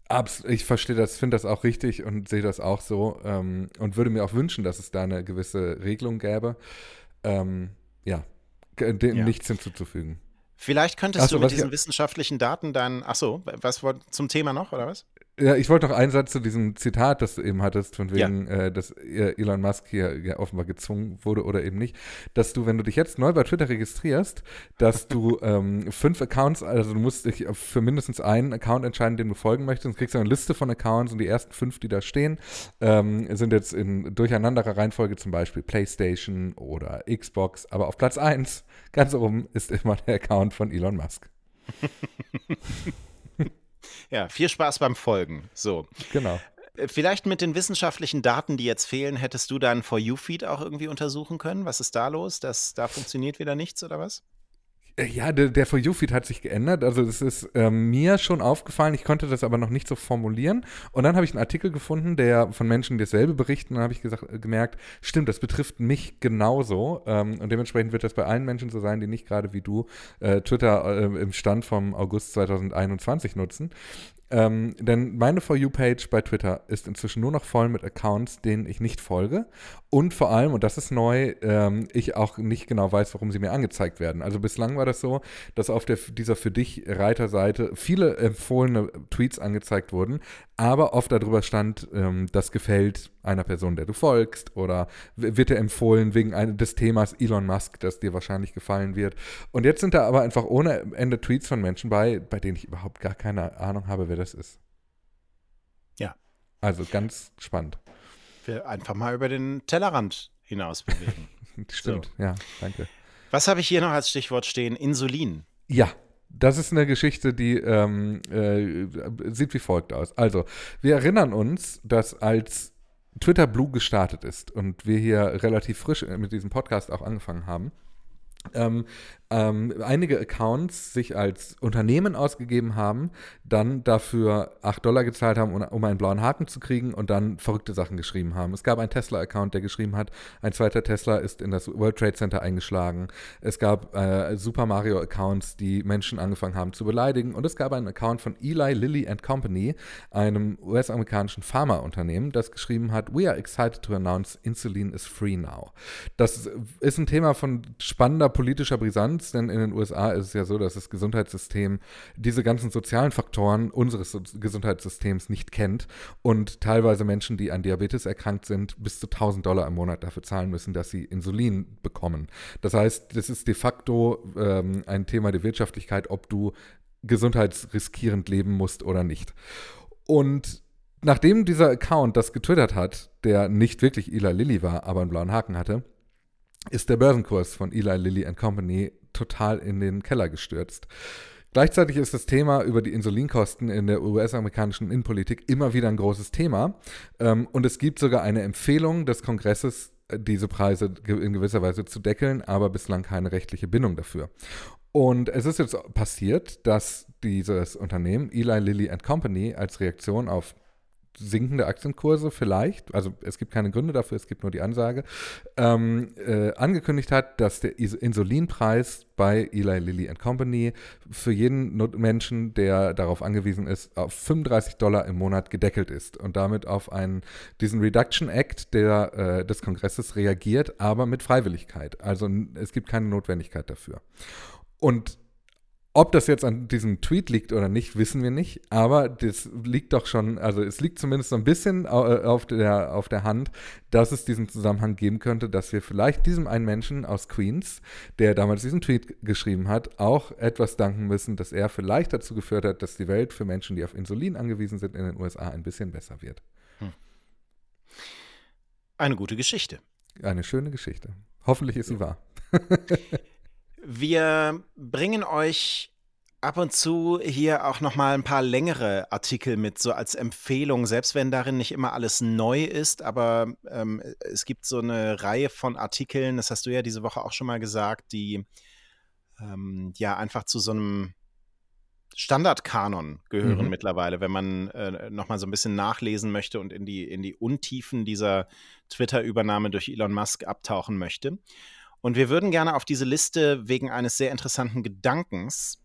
Abs ich verstehe das, finde das auch richtig und sehe das auch so ähm, und würde mir auch wünschen, dass es da eine gewisse Regelung gäbe. Ähm, ja, dem Ja. nichts hinzuzufügen. Vielleicht könntest so, du mit was ich- diesen wissenschaftlichen Daten dann, ach so, was zum Thema noch, oder was? Ja, ich wollte noch einen Satz zu diesem Zitat, das du eben hattest, von wegen, äh, dass Elon Musk hier ja offenbar gezwungen wurde oder eben nicht, dass du, wenn du dich jetzt neu bei Twitter registrierst, dass du ähm, fünf Accounts, also du musst dich für mindestens einen Account entscheiden, dem du folgen möchtest, und kriegst du eine Liste von Accounts und die ersten fünf, die da stehen, ähm, sind jetzt in durcheinanderer Reihenfolge zum Beispiel PlayStation oder Xbox, aber auf Platz eins ganz oben ist immer der Account von Elon Musk. Ja, viel Spaß beim Folgen. So. Genau. Äh, Vielleicht mit den wissenschaftlichen Daten, die jetzt fehlen, hättest du deinen For You-Feed auch irgendwie untersuchen können? Was ist da los? Das, da funktioniert wieder nichts oder was? Ja, der, der For You-Feed hat sich geändert. Also es ist äh, mir schon aufgefallen, ich konnte das aber noch nicht so formulieren. Und dann habe ich einen Artikel gefunden, der von Menschen, dasselbe berichten, und dann habe ich gesagt, äh, gemerkt, stimmt, das betrifft mich genauso. Ähm, und dementsprechend wird das bei allen Menschen so sein, die nicht gerade wie du äh, Twitter äh, im Stand vom August 2021 nutzen. Ähm, denn meine For You-Page bei Twitter ist inzwischen nur noch voll mit Accounts, denen ich nicht folge. Und vor allem, und das ist neu, ähm, ich auch nicht genau weiß, warum sie mir angezeigt werden. Also bislang war das so, dass auf der, dieser für dich Reiterseite viele empfohlene Tweets angezeigt wurden, aber oft darüber stand, ähm, das gefällt einer Person, der du folgst, oder wird dir empfohlen wegen des Themas Elon Musk, das dir wahrscheinlich gefallen wird. Und jetzt sind da aber einfach ohne Ende Tweets von Menschen bei, bei denen ich überhaupt gar keine Ahnung habe, wer das ist. Ja. Also ganz spannend. Wir einfach mal über den Tellerrand hinaus bewegen. Stimmt, so. ja, danke. Was habe ich hier noch als Stichwort stehen? Insulin. Ja, das ist eine Geschichte, die ähm, äh, sieht wie folgt aus. Also, wir erinnern uns, dass als Twitter Blue gestartet ist und wir hier relativ frisch mit diesem Podcast auch angefangen haben, ähm, ähm, einige Accounts sich als Unternehmen ausgegeben haben, dann dafür 8 Dollar gezahlt haben, um, einen blauen Haken zu kriegen und dann verrückte Sachen geschrieben haben. Es gab einen Tesla-Account, der geschrieben hat, ein zweiter Tesla ist in das World Trade Center eingeschlagen. Es gab äh, Super Mario-Accounts, die Menschen angefangen haben zu beleidigen. Und es gab einen Account von Eli Lilly and Company, einem US-amerikanischen Pharmaunternehmen, das geschrieben hat, We are excited to announce insulin is free now. Das ist ein Thema von spannender politischer Brisanz Relevanz, denn in den USA ist es ja so, dass das Gesundheitssystem diese ganzen sozialen Faktoren unseres Gesundheitssystems nicht kennt und teilweise Menschen, die an Diabetes erkrankt sind, bis zu 1000 Dollar im Monat dafür zahlen müssen, dass sie Insulin bekommen. Das heißt, das ist de facto ähm, ein Thema der Wirtschaftlichkeit, ob du gesundheitsriskierend leben musst oder nicht. Und nachdem dieser Account das getwittert hat, der nicht wirklich Eli Lilly war, aber einen blauen Haken hatte, ist der Börsenkurs von Eli Lilly and Company total in den Keller gestürzt. Gleichzeitig ist das Thema über die Insulinkosten in der US-amerikanischen Innenpolitik immer wieder ein großes Thema. Ähm, und es gibt sogar eine Empfehlung des Kongresses, diese Preise in gewisser Weise zu deckeln, aber bislang keine rechtliche Bindung dafür. Und es ist jetzt passiert, dass dieses Unternehmen Eli Lilly and Company als Reaktion auf sinkende Aktienkurse vielleicht, also es gibt keine Gründe dafür, es gibt nur die Ansage, ähm, äh, angekündigt hat, dass der Insulinpreis bei Eli Lilly Company für jeden Menschen, der darauf angewiesen ist, auf 35 Dollar im Monat gedeckelt ist und damit auf einen, diesen Reduction Act der, äh, des Kongresses reagiert, aber mit Freiwilligkeit. Also es gibt keine Notwendigkeit dafür. Und ob das jetzt an diesem Tweet liegt oder nicht, wissen wir nicht. Aber das liegt doch schon, also es liegt zumindest so ein bisschen äh, auf der, auf der Hand, dass es diesen Zusammenhang geben könnte, dass wir vielleicht diesem einen Menschen aus Queens, der damals diesen Tweet geschrieben hat, auch etwas danken müssen, dass er vielleicht dazu geführt hat, dass die Welt für Menschen, die auf Insulin angewiesen sind in den USA, ein bisschen besser wird. Hm. Eine gute Geschichte. Eine schöne Geschichte. Hoffentlich ist sie wahr. Wir bringen euch ab und zu hier auch noch mal ein paar längere Artikel mit, so als Empfehlung, selbst wenn darin nicht immer alles neu ist, aber ähm, es gibt so eine Reihe von Artikeln, das hast du ja diese Woche auch schon mal gesagt, die ähm, ja einfach zu so einem Standardkanon gehören mhm. mittlerweile, wenn man äh, noch mal so ein bisschen nachlesen möchte und in die, in die Untiefen dieser Twitter-Übernahme durch Elon Musk abtauchen möchte. Und wir würden gerne auf diese Liste wegen eines sehr interessanten Gedankens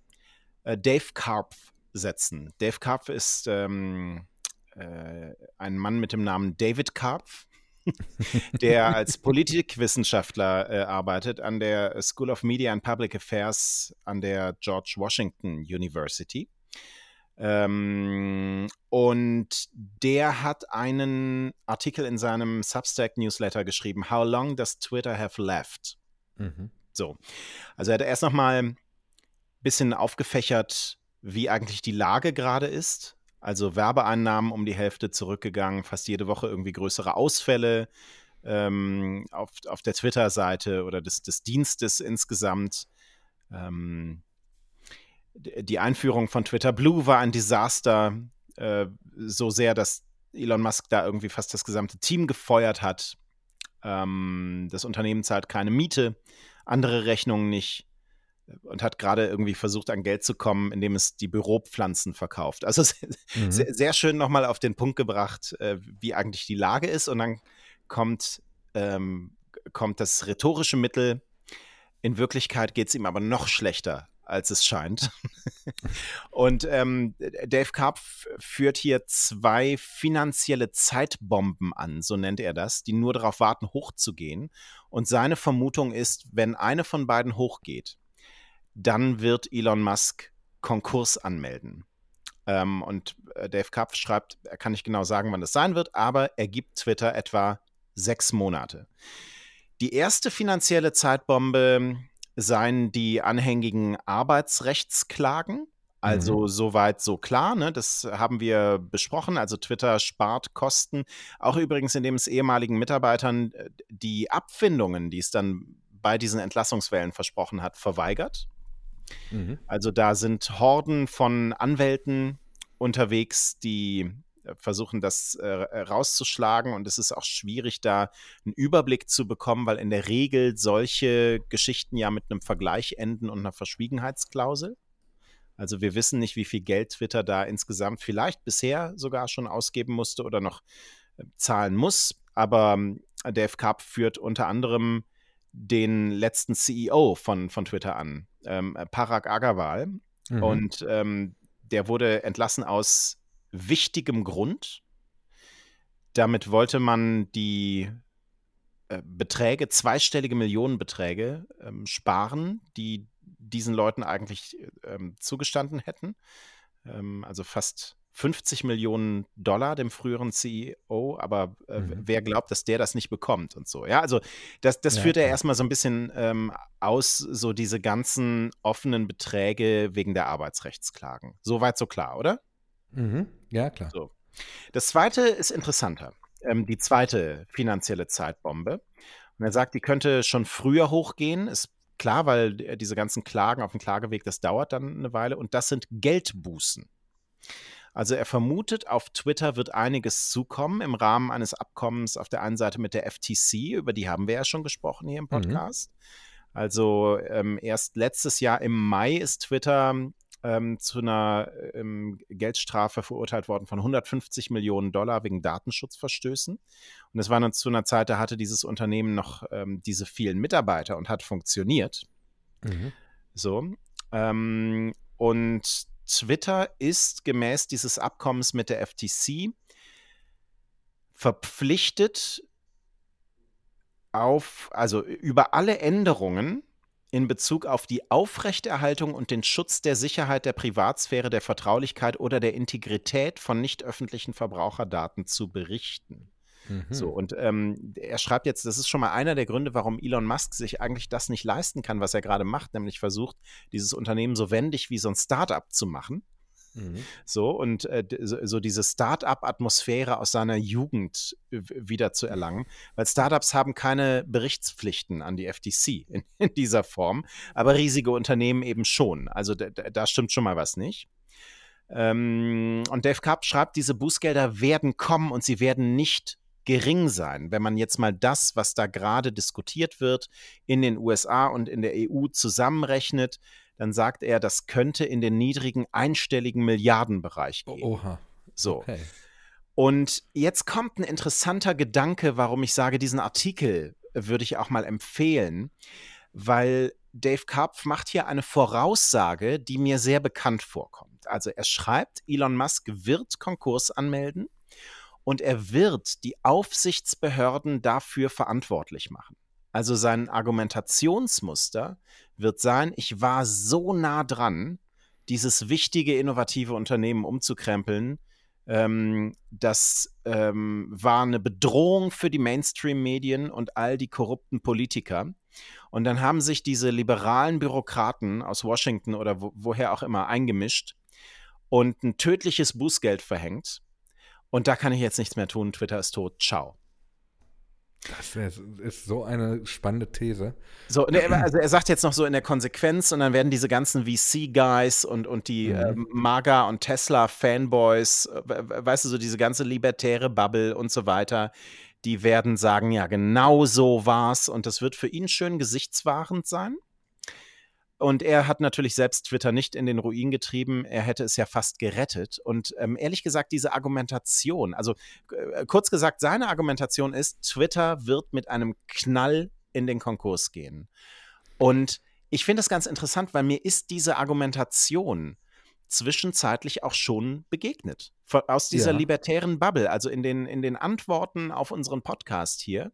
äh, Dave Karpf setzen. Dave Karpf ist ähm, äh, ein Mann mit dem Namen David Karpf, der als Politikwissenschaftler äh, arbeitet an der School of Media and Public Affairs an der George Washington University. Ähm, und der hat einen Artikel in seinem Substack-Newsletter geschrieben, How long does Twitter have left? Mhm. So. Also er hat erst noch mal ein bisschen aufgefächert, wie eigentlich die Lage gerade ist. Also Werbeeinnahmen um die Hälfte zurückgegangen, fast jede Woche irgendwie größere Ausfälle ähm, auf, auf der Twitter-Seite oder des, des Dienstes insgesamt. Ähm, die Einführung von Twitter Blue war ein Desaster, äh, so sehr, dass Elon Musk da irgendwie fast das gesamte Team gefeuert hat. Ähm, das Unternehmen zahlt keine Miete, andere Rechnungen nicht. und hat gerade irgendwie versucht, an Geld zu kommen, indem es die Büropflanzen verkauft. Also mhm. sehr, sehr, schön nochmal auf den Punkt gebracht, äh, wie eigentlich die Lage ist. Und dann kommt, ähm, kommt das rhetorische Mittel. In Wirklichkeit geht es ihm aber noch schlechter, als es scheint. und ähm, Dave Karp führt hier zwei finanzielle Zeitbomben an, so nennt er das, die nur darauf warten, hochzugehen. Und seine Vermutung ist, wenn eine von beiden hochgeht, dann wird Elon Musk Konkurs anmelden. Ähm, und äh, Dave Karp schreibt, er kann nicht genau sagen, wann das sein wird, aber er gibt Twitter etwa sechs Monate. Die erste finanzielle Zeitbombe seien die anhängigen Arbeitsrechtsklagen. Also mhm. soweit so klar, ne? das haben wir besprochen. Also Twitter spart Kosten, auch übrigens, indem es ehemaligen Mitarbeitern äh, die Abfindungen, die es dann bei diesen Entlassungswellen versprochen hat, verweigert. Mhm. Also da sind Horden von Anwälten unterwegs, die versuchen, das äh, rauszuschlagen. Und es ist auch schwierig, da einen Überblick zu bekommen, weil in der Regel solche Geschichten ja mit einem Vergleich enden und einer Verschwiegenheitsklausel. Also wir wissen nicht, wie viel Geld Twitter da insgesamt vielleicht bisher sogar schon ausgeben musste oder noch äh, zahlen muss. Aber äh, der FK führt unter anderem den letzten CEO von, von Twitter an, ähm, Parag Agarwal. Mhm. Und ähm, der wurde entlassen aus wichtigem Grund. Damit wollte man die äh, Beträge, zweistellige Millionenbeträge ähm, sparen, die diesen Leuten eigentlich ähm, zugestanden hätten. Ähm, also fast 50 Millionen Dollar dem früheren CEO, aber äh, mhm. wer glaubt, dass der das nicht bekommt und so. Ja, also das, das ja, führt er erstmal so ein bisschen ähm, aus, so diese ganzen offenen Beträge wegen der Arbeitsrechtsklagen. Soweit so klar, oder? Mhm. Ja, klar. So. Das zweite ist interessanter. Ähm, die zweite finanzielle Zeitbombe. Und er sagt, die könnte schon früher hochgehen. Ist klar, weil diese ganzen Klagen auf dem Klageweg, das dauert dann eine Weile. Und das sind Geldbußen. Also er vermutet, auf Twitter wird einiges zukommen im Rahmen eines Abkommens auf der einen Seite mit der FTC, über die haben wir ja schon gesprochen hier im mhm. Podcast. Mhm. Also ähm, erst letztes Jahr im Mai ist Twitter ähm, zu einer ähm, Geldstrafe verurteilt worden von 150 Millionen Dollar wegen Datenschutzverstößen. Und es war dann zu einer Zeit, da hatte dieses Unternehmen noch ähm, diese vielen Mitarbeiter und hat funktioniert. Mhm. So. Ähm, und Twitter ist gemäß dieses Abkommens mit der FTC verpflichtet auf, also über alle Änderungen in Bezug auf die Aufrechterhaltung und den Schutz der Sicherheit der Privatsphäre, der Vertraulichkeit oder der Integrität von nicht öffentlichen Verbraucherdaten zu berichten. Mhm. So, und ähm, er schreibt jetzt, das ist schon mal einer der Gründe, warum Elon Musk sich eigentlich das nicht leisten kann, was er gerade macht, nämlich versucht, dieses Unternehmen so wendig wie so ein Startup zu machen. Mhm. So, und äh, so, diese Start-up-Atmosphäre aus seiner Jugend wieder zu erlangen, weil Startups haben keine Berichtspflichten an die FTC in, in dieser Form, aber riesige Unternehmen eben schon. Also da, stimmt schon mal was nicht. Ähm, und Dave Kapp schreibt, diese Bußgelder werden kommen und sie werden nicht gering sein. Wenn man jetzt mal das, was da gerade diskutiert wird, in den USA und in der EU zusammenrechnet, dann sagt er, das könnte in den niedrigen einstelligen Milliardenbereich gehen. Oha. So. Okay. Und jetzt kommt ein interessanter Gedanke, warum ich sage, diesen Artikel würde ich auch mal empfehlen, weil Dave Karpf macht hier eine Voraussage, die mir sehr bekannt vorkommt. Also er schreibt, Elon Musk wird Konkurs anmelden und er wird die Aufsichtsbehörden dafür verantwortlich machen. Also sein Argumentationsmuster wird sein, ich war so nah dran, dieses wichtige, innovative Unternehmen umzukrempeln. Ähm, das ähm, war eine Bedrohung für die Mainstream-Medien und all die korrupten Politiker. Und dann haben sich diese liberalen Bürokraten aus Washington oder wo, woher auch immer eingemischt und ein tödliches Bußgeld verhängt. Und da kann ich jetzt nichts mehr tun. Twitter ist tot. Ciao. Das ist so eine spannende These. So, ne, also er sagt jetzt noch so in der Konsequenz und dann werden diese ganzen VC-Guys und, und die mhm. äh, MAGA und Tesla-Fanboys, äh, weißt du, so diese ganze libertäre Bubble und so weiter, die werden sagen, ja, genau so war's und das wird für ihn schön gesichtswahrend sein. Und er hat natürlich selbst Twitter nicht in den Ruin getrieben. Er hätte es ja fast gerettet. Und ähm, ehrlich gesagt, diese Argumentation, also äh, kurz gesagt, seine Argumentation ist, Twitter wird mit einem Knall in den Konkurs gehen. Und ich finde das ganz interessant, weil mir ist diese Argumentation zwischenzeitlich auch schon begegnet. Aus dieser ja. libertären Bubble, also in den, in den Antworten auf unseren Podcast hier,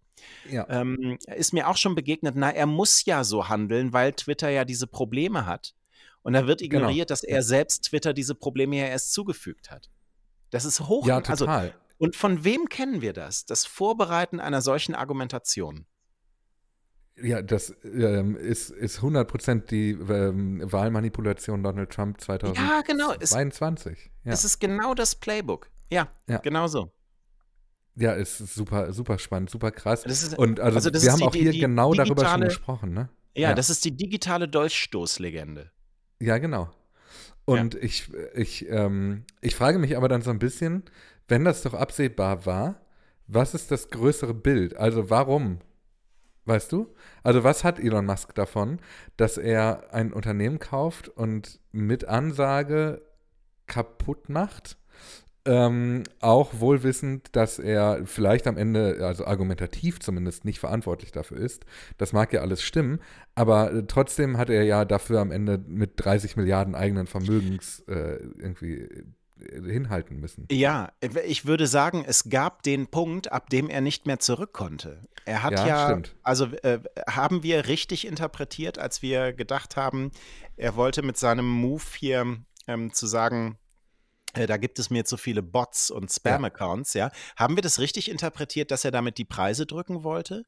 ja. ähm, ist mir auch schon begegnet, na, er muss ja so handeln, weil Twitter ja diese Probleme hat. Und da wird genau. ignoriert, genau. dass er selbst Twitter diese Probleme ja erst zugefügt hat. Das ist hoch. Ja, also total. Also, und von wem kennen wir das? Das Vorbereiten einer solchen Argumentation. Ja, das ähm, ist, ist 100% die ähm, Wahlmanipulation Donald Trump 2022. Ja, genau. Ja. Es ist genau das Playbook. Ja, ja. genau so. Ja, ist super, super spannend, super krass. Ist, Und also, also wir haben die, auch hier die, genau digitale, darüber schon gesprochen, ne? Ja, ja, das ist die digitale Dolchstoßlegende. Ja, genau. Und ja. ich, ich, ähm, ich frage mich aber dann so ein bisschen, wenn das doch absehbar war, was ist das größere Bild? Also warum Weißt du? Also was hat Elon Musk davon, dass er ein Unternehmen kauft und mit Ansage kaputt macht? Ähm, auch wohlwissend, dass er vielleicht am Ende, also argumentativ zumindest, nicht verantwortlich dafür ist. Das mag ja alles stimmen, aber trotzdem hat er ja dafür am Ende mit 30 Milliarden eigenen Vermögens äh, irgendwie hinhalten müssen. Ja, ich würde sagen, es gab den Punkt, ab dem er nicht mehr zurück konnte. Er hat ja, ja also äh, haben wir richtig interpretiert, als wir gedacht haben, er wollte mit seinem Move hier ähm, zu sagen, äh, da gibt es mir zu viele Bots und Spam-Accounts, ja. ja. Haben wir das richtig interpretiert, dass er damit die Preise drücken wollte?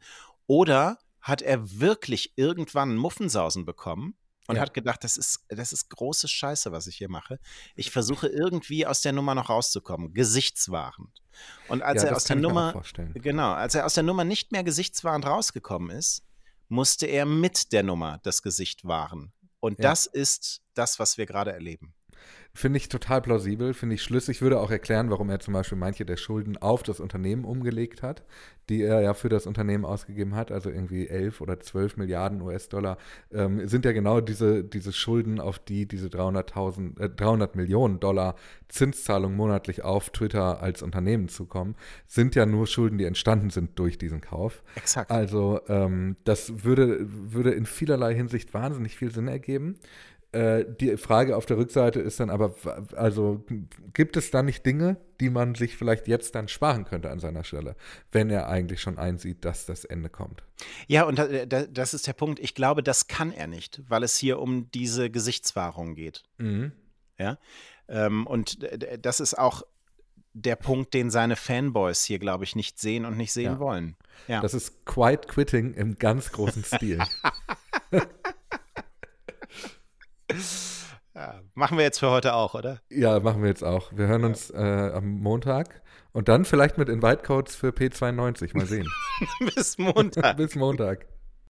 Oder hat er wirklich irgendwann Muffensausen bekommen und ja. hat gedacht, das ist, das ist große Scheiße, was ich hier mache. Ich versuche irgendwie aus der Nummer noch rauszukommen, gesichtswahrend. Und als ja, er aus der Nummer, genau, als er aus der Nummer nicht mehr gesichtswahrend rausgekommen ist, musste er mit der Nummer das Gesicht wahren. Und ja. das ist das, was wir gerade erleben. Finde ich total plausibel, finde ich schlüssig. Würde auch erklären, warum er zum Beispiel manche der Schulden auf das Unternehmen umgelegt hat, die er ja für das Unternehmen ausgegeben hat, also irgendwie 11 oder 12 Milliarden US-Dollar, ähm, sind ja genau diese, diese Schulden, auf die diese 300.000, äh, 300 Millionen Dollar Zinszahlung monatlich auf Twitter als Unternehmen zukommen, sind ja nur Schulden, die entstanden sind durch diesen Kauf. Exakt. Also ähm, das würde, würde in vielerlei Hinsicht wahnsinnig viel Sinn ergeben. Äh, die Frage auf der Rückseite ist dann aber, also gibt es da nicht Dinge, die man sich vielleicht jetzt dann sparen könnte an seiner Stelle, wenn er eigentlich schon einsieht, dass das Ende kommt? Ja, und das ist der Punkt. Ich glaube, das kann er nicht, weil es hier um diese Gesichtswahrung geht. Mhm. Ja. Ähm, und das ist auch der Punkt, den seine Fanboys hier, glaube ich, nicht sehen und nicht sehen ja. wollen. Ja. Das ist Quiet Quitting im ganz großen Stil. Ja, machen wir jetzt für heute auch, oder? Ja, machen wir jetzt auch. Wir hören uns äh, am Montag und dann vielleicht mit Invite-Codes für P92. Mal sehen. Bis Montag. Bis Montag.